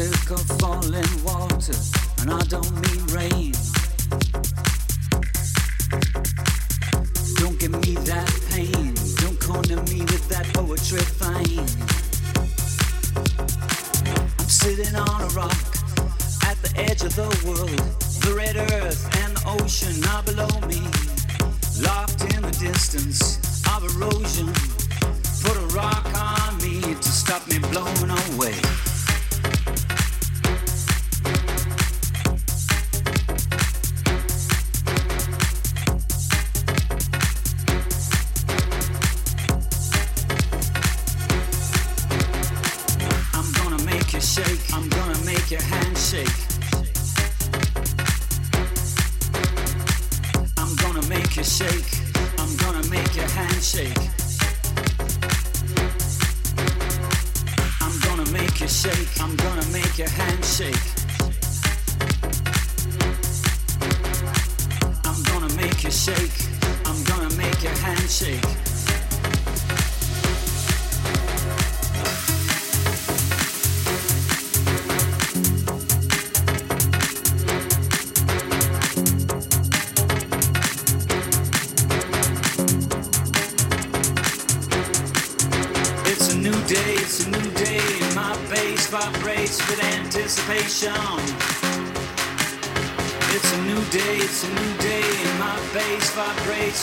shake. I'm and I don't mean shake.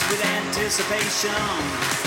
With anticipation.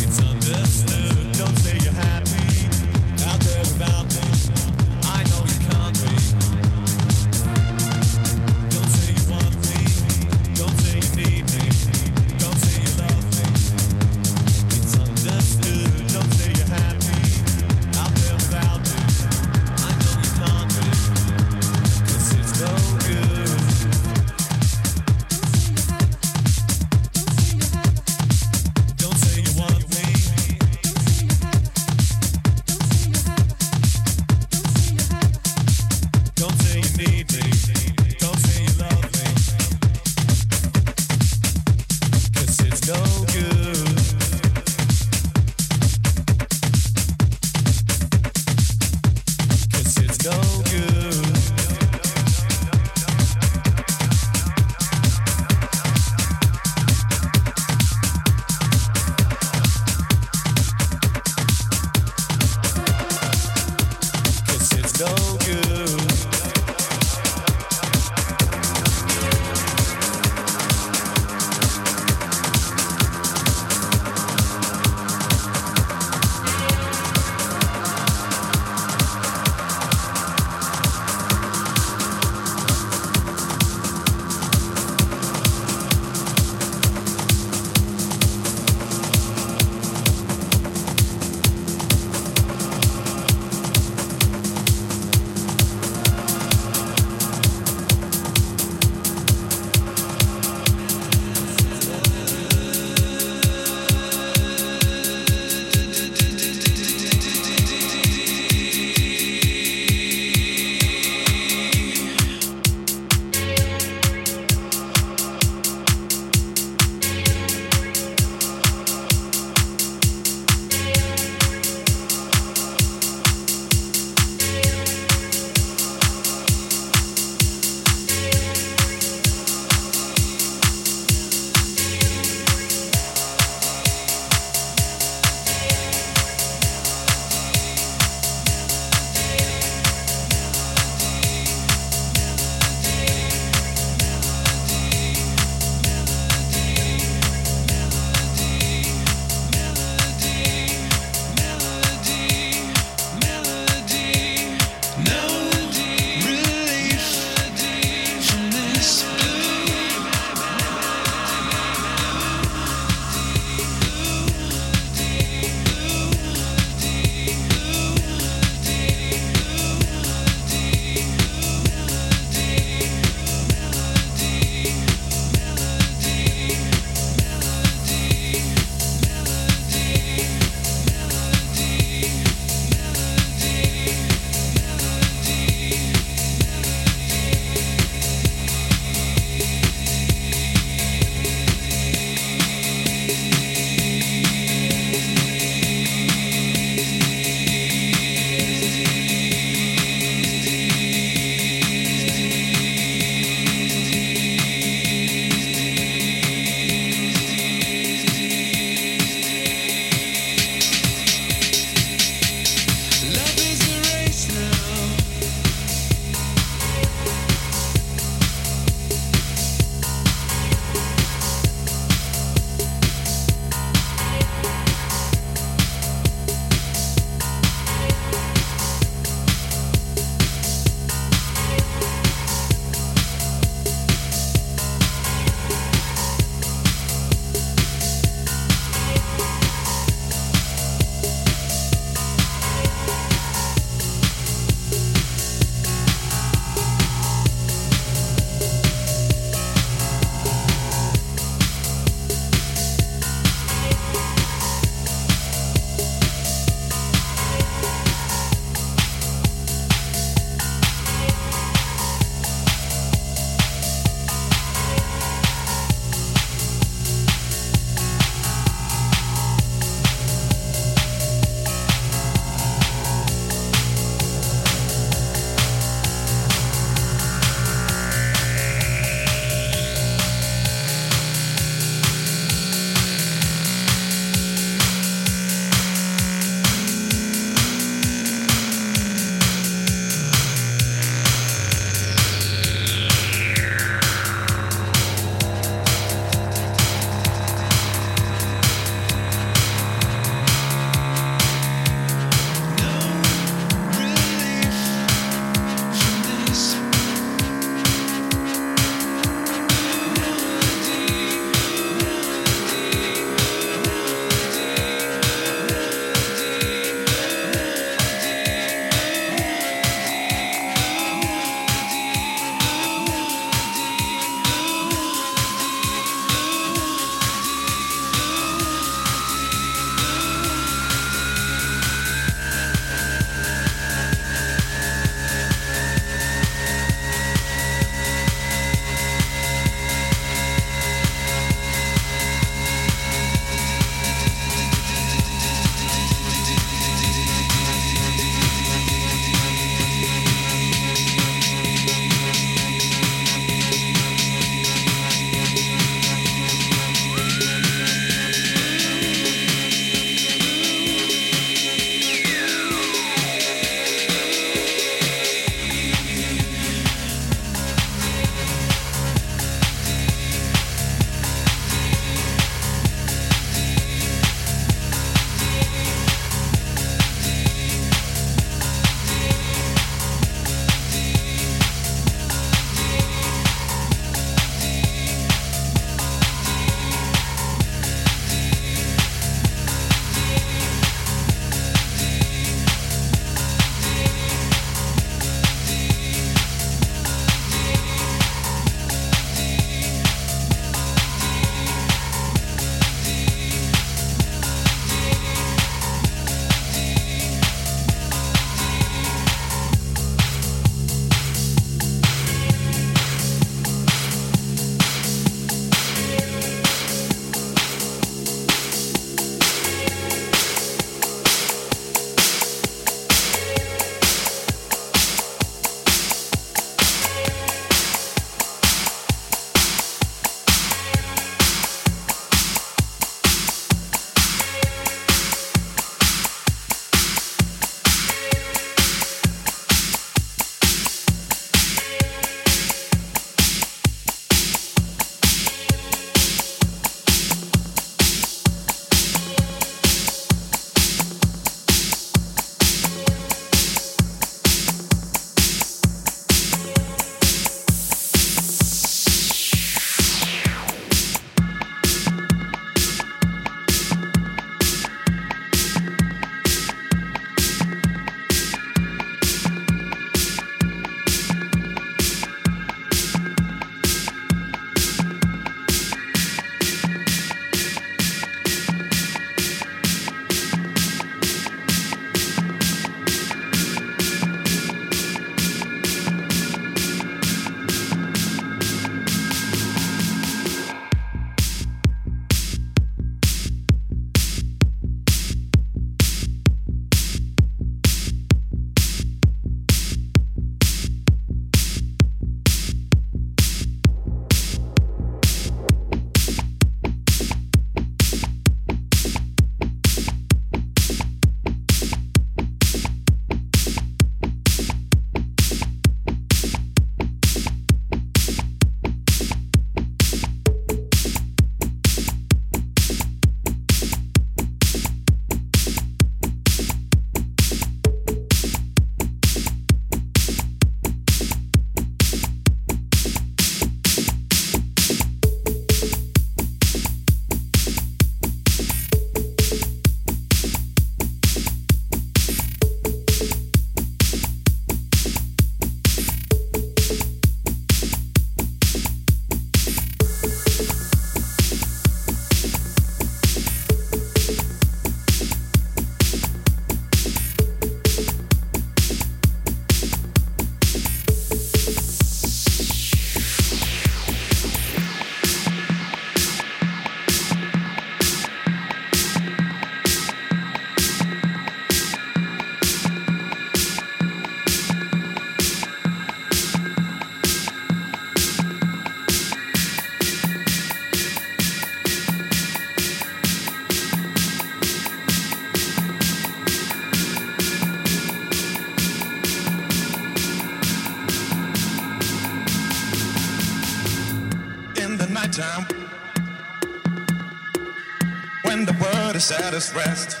rest.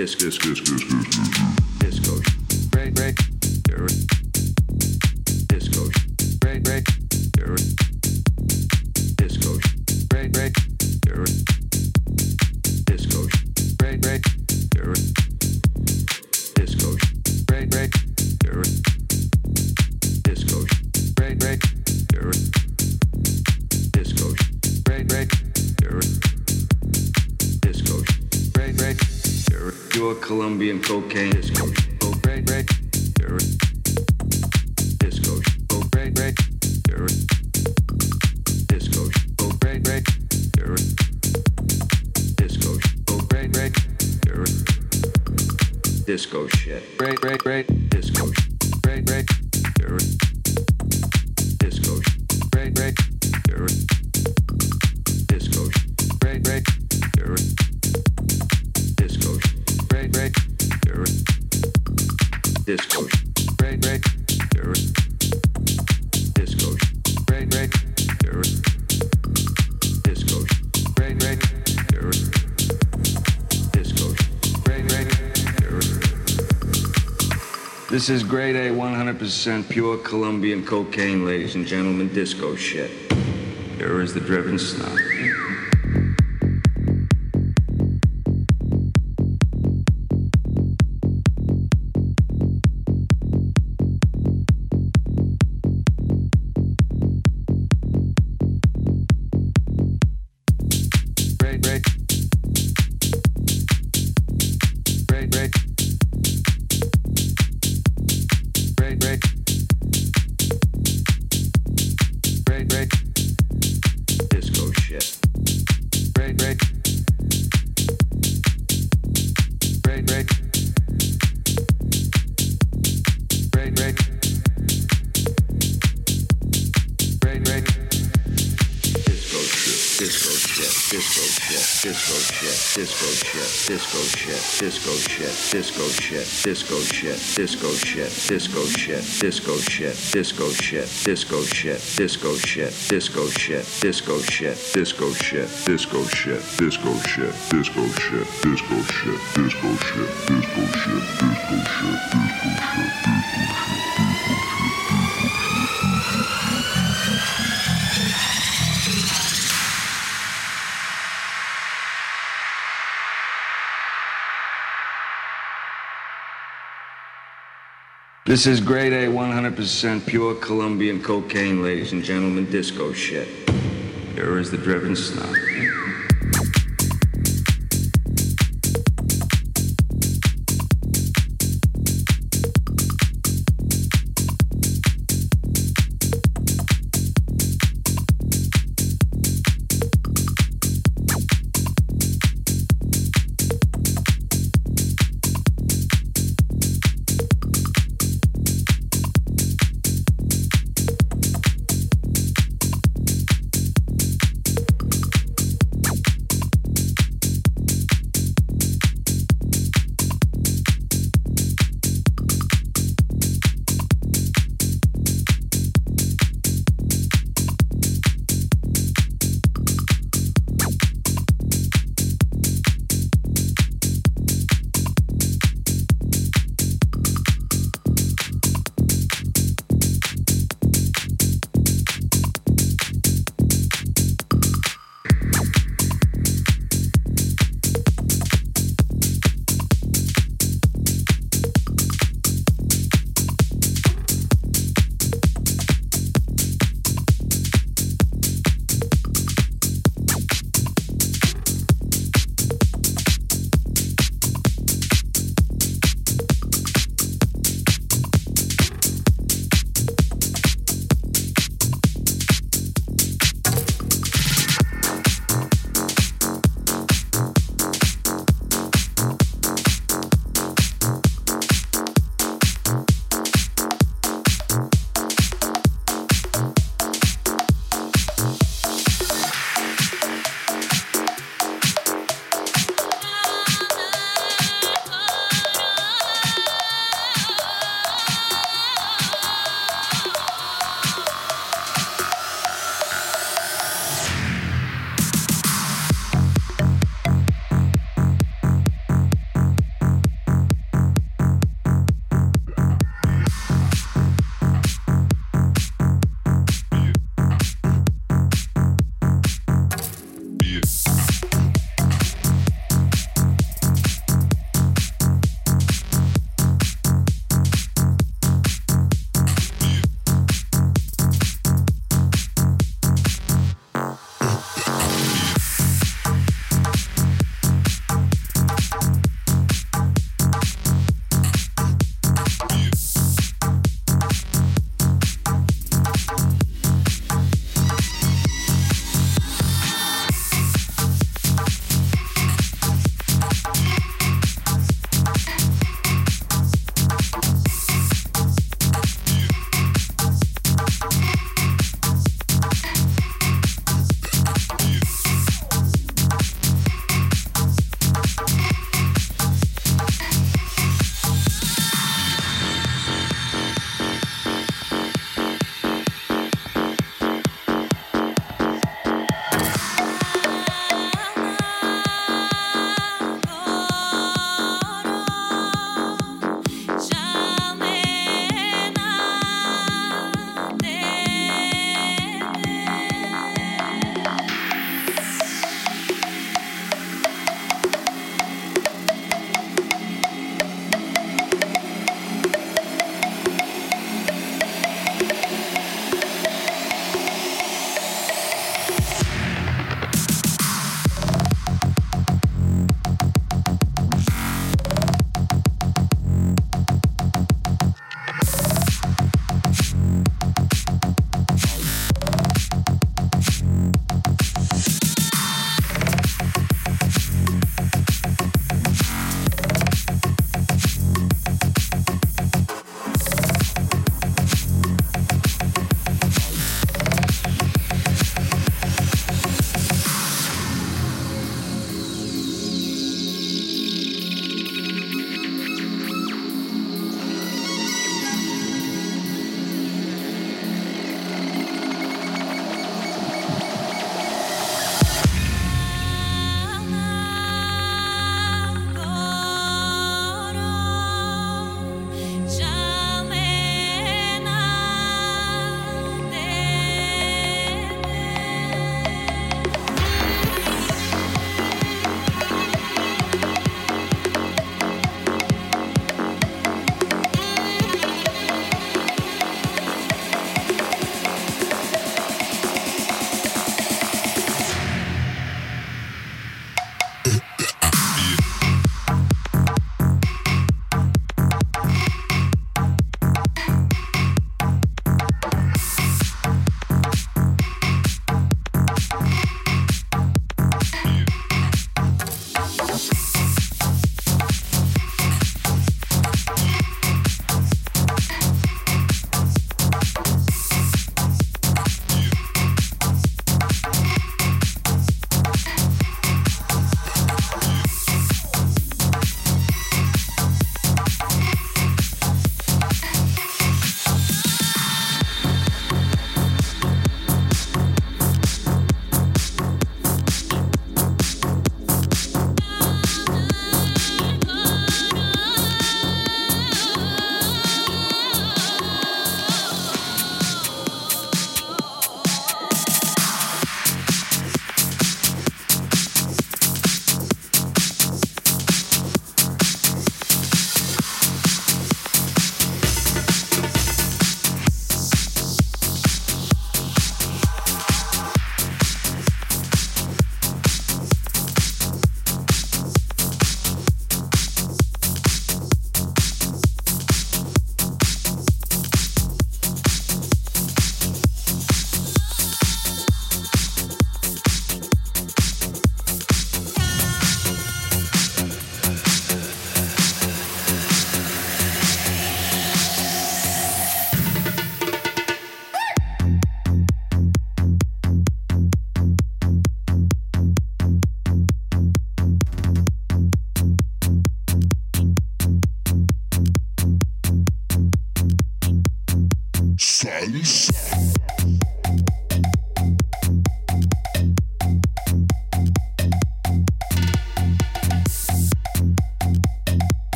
Görüşürüz. Colombian cocaine. Disco. Oh. Disco. Oh. Disco. Oh. Disco. Oh. Disco shit. This is grade A, 100% pure Colombian cocaine, ladies and gentlemen, disco shit. Here is the driven snob. Shit, disco shit, disco shit, disco shit, disco shit, disco shit, disco shit, disco shit, disco shit, disco shit, disco shit, disco shit, disco shit, disco shit, disco shit, disco shit, disco shit, disco shit, disco shit, disco shit. This is grade A, 100% pure Colombian cocaine, ladies and gentlemen, disco shit. Here is the driven snob.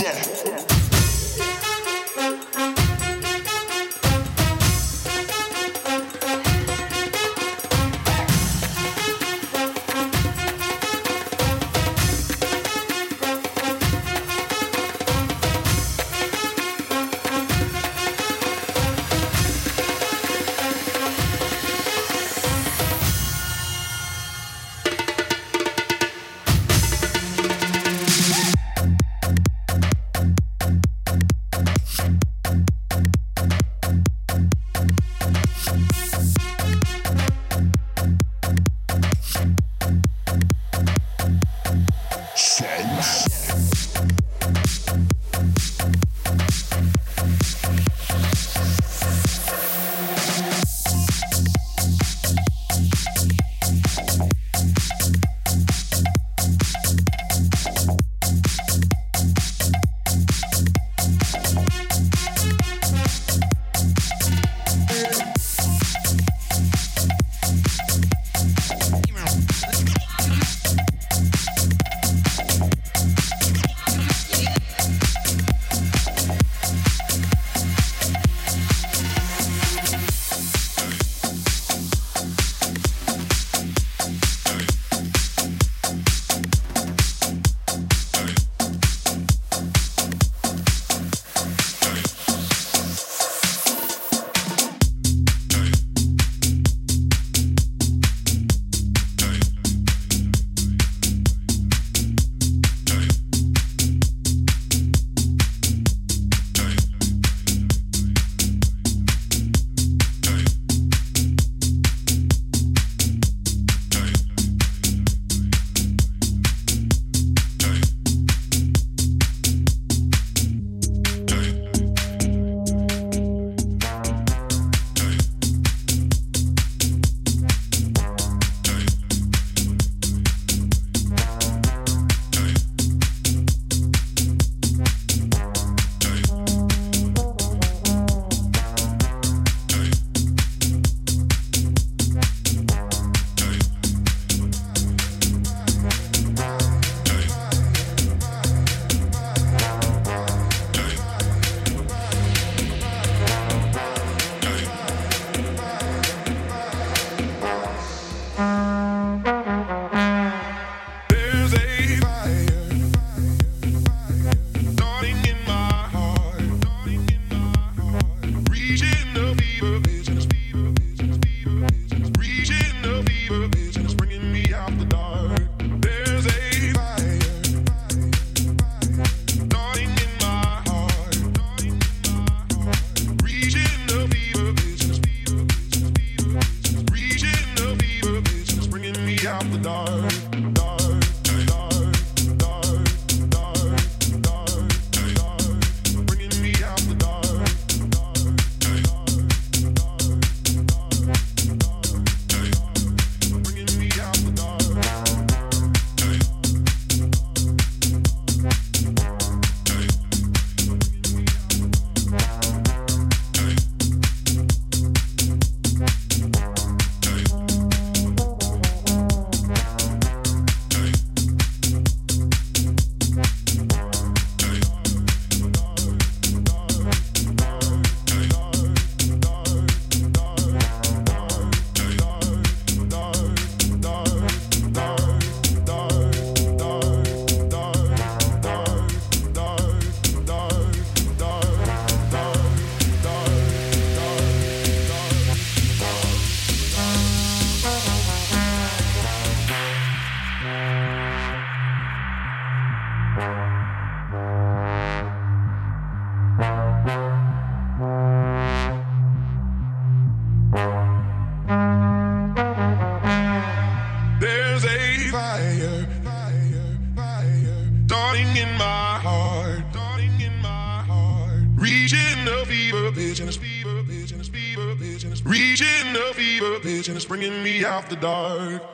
Yeah. Bringing me out the dark.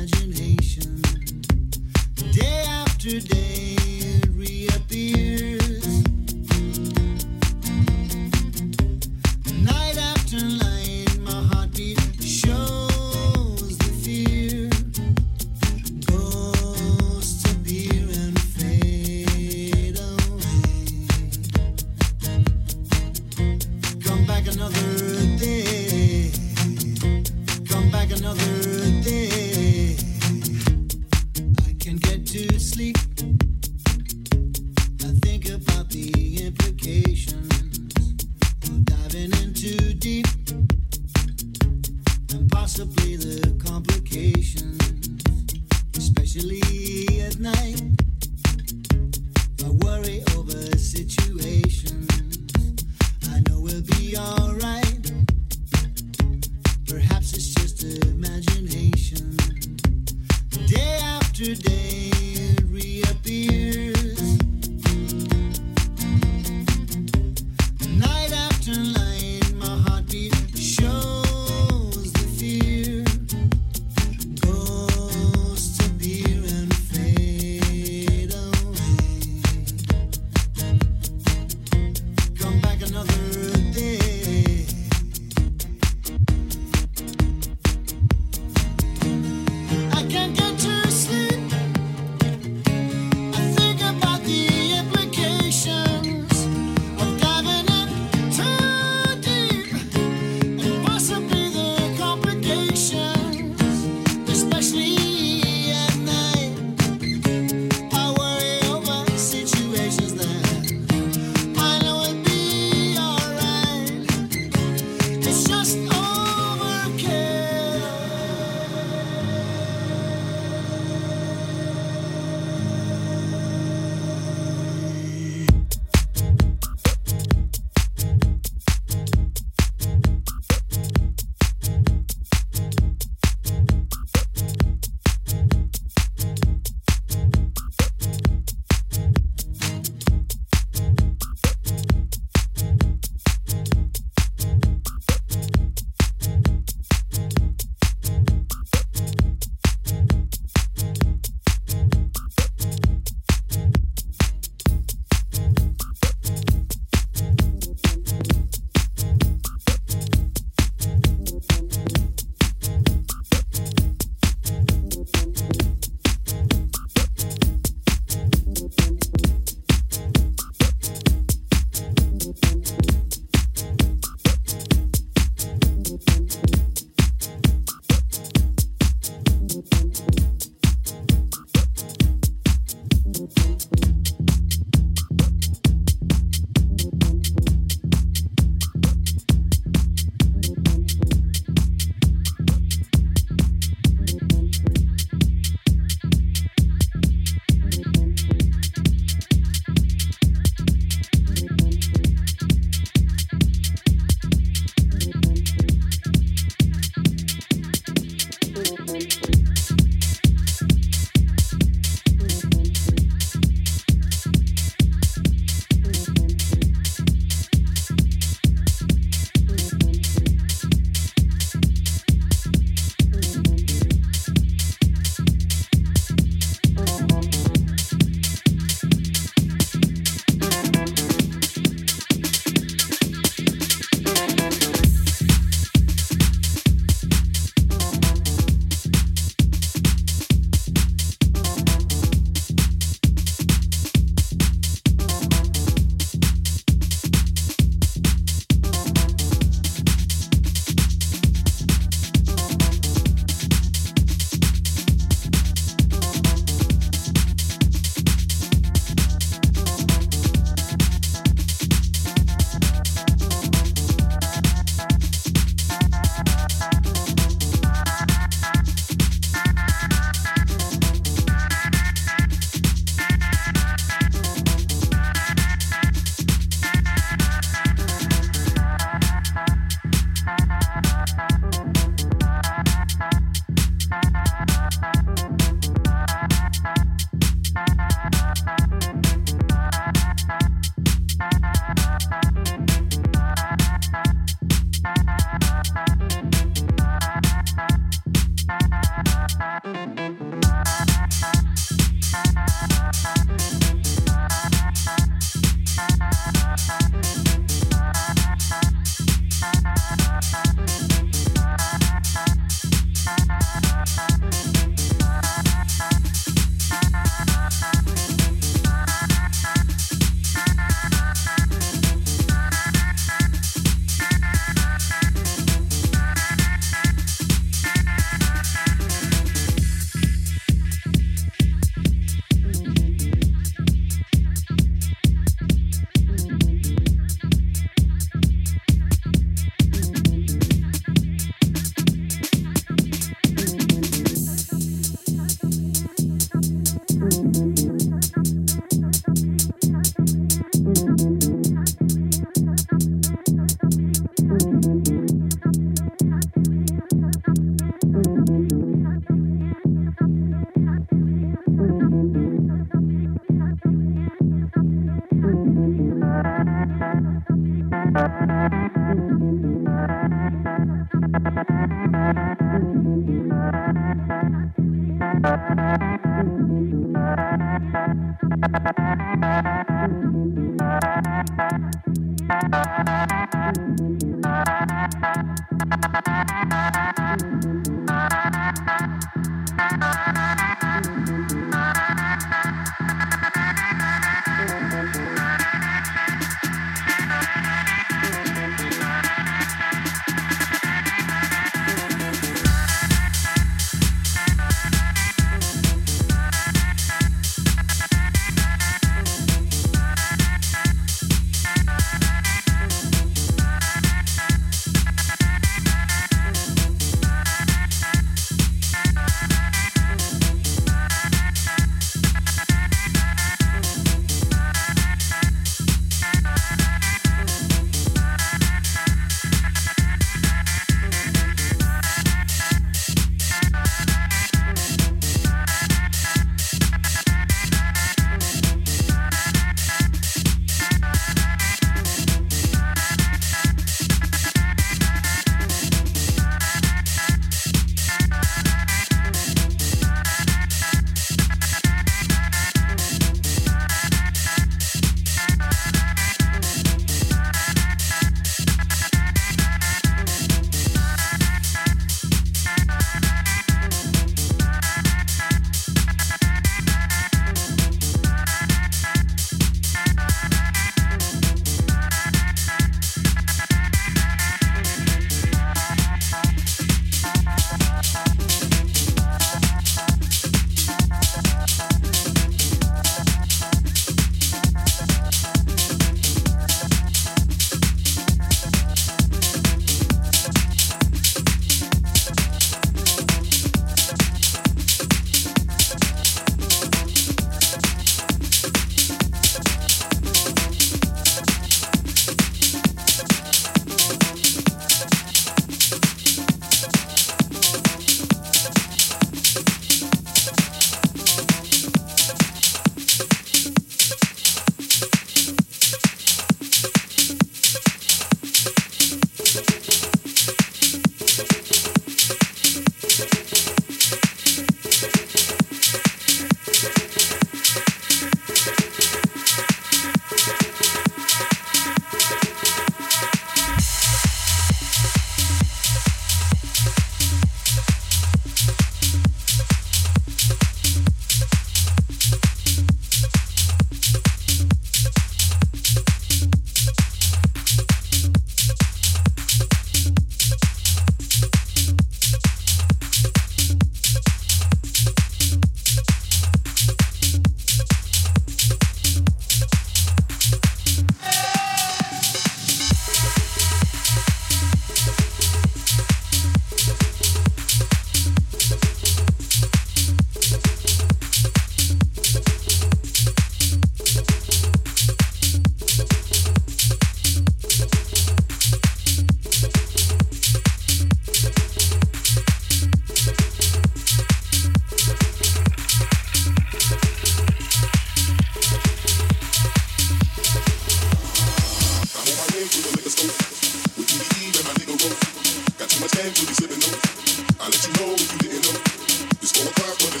Like I can. I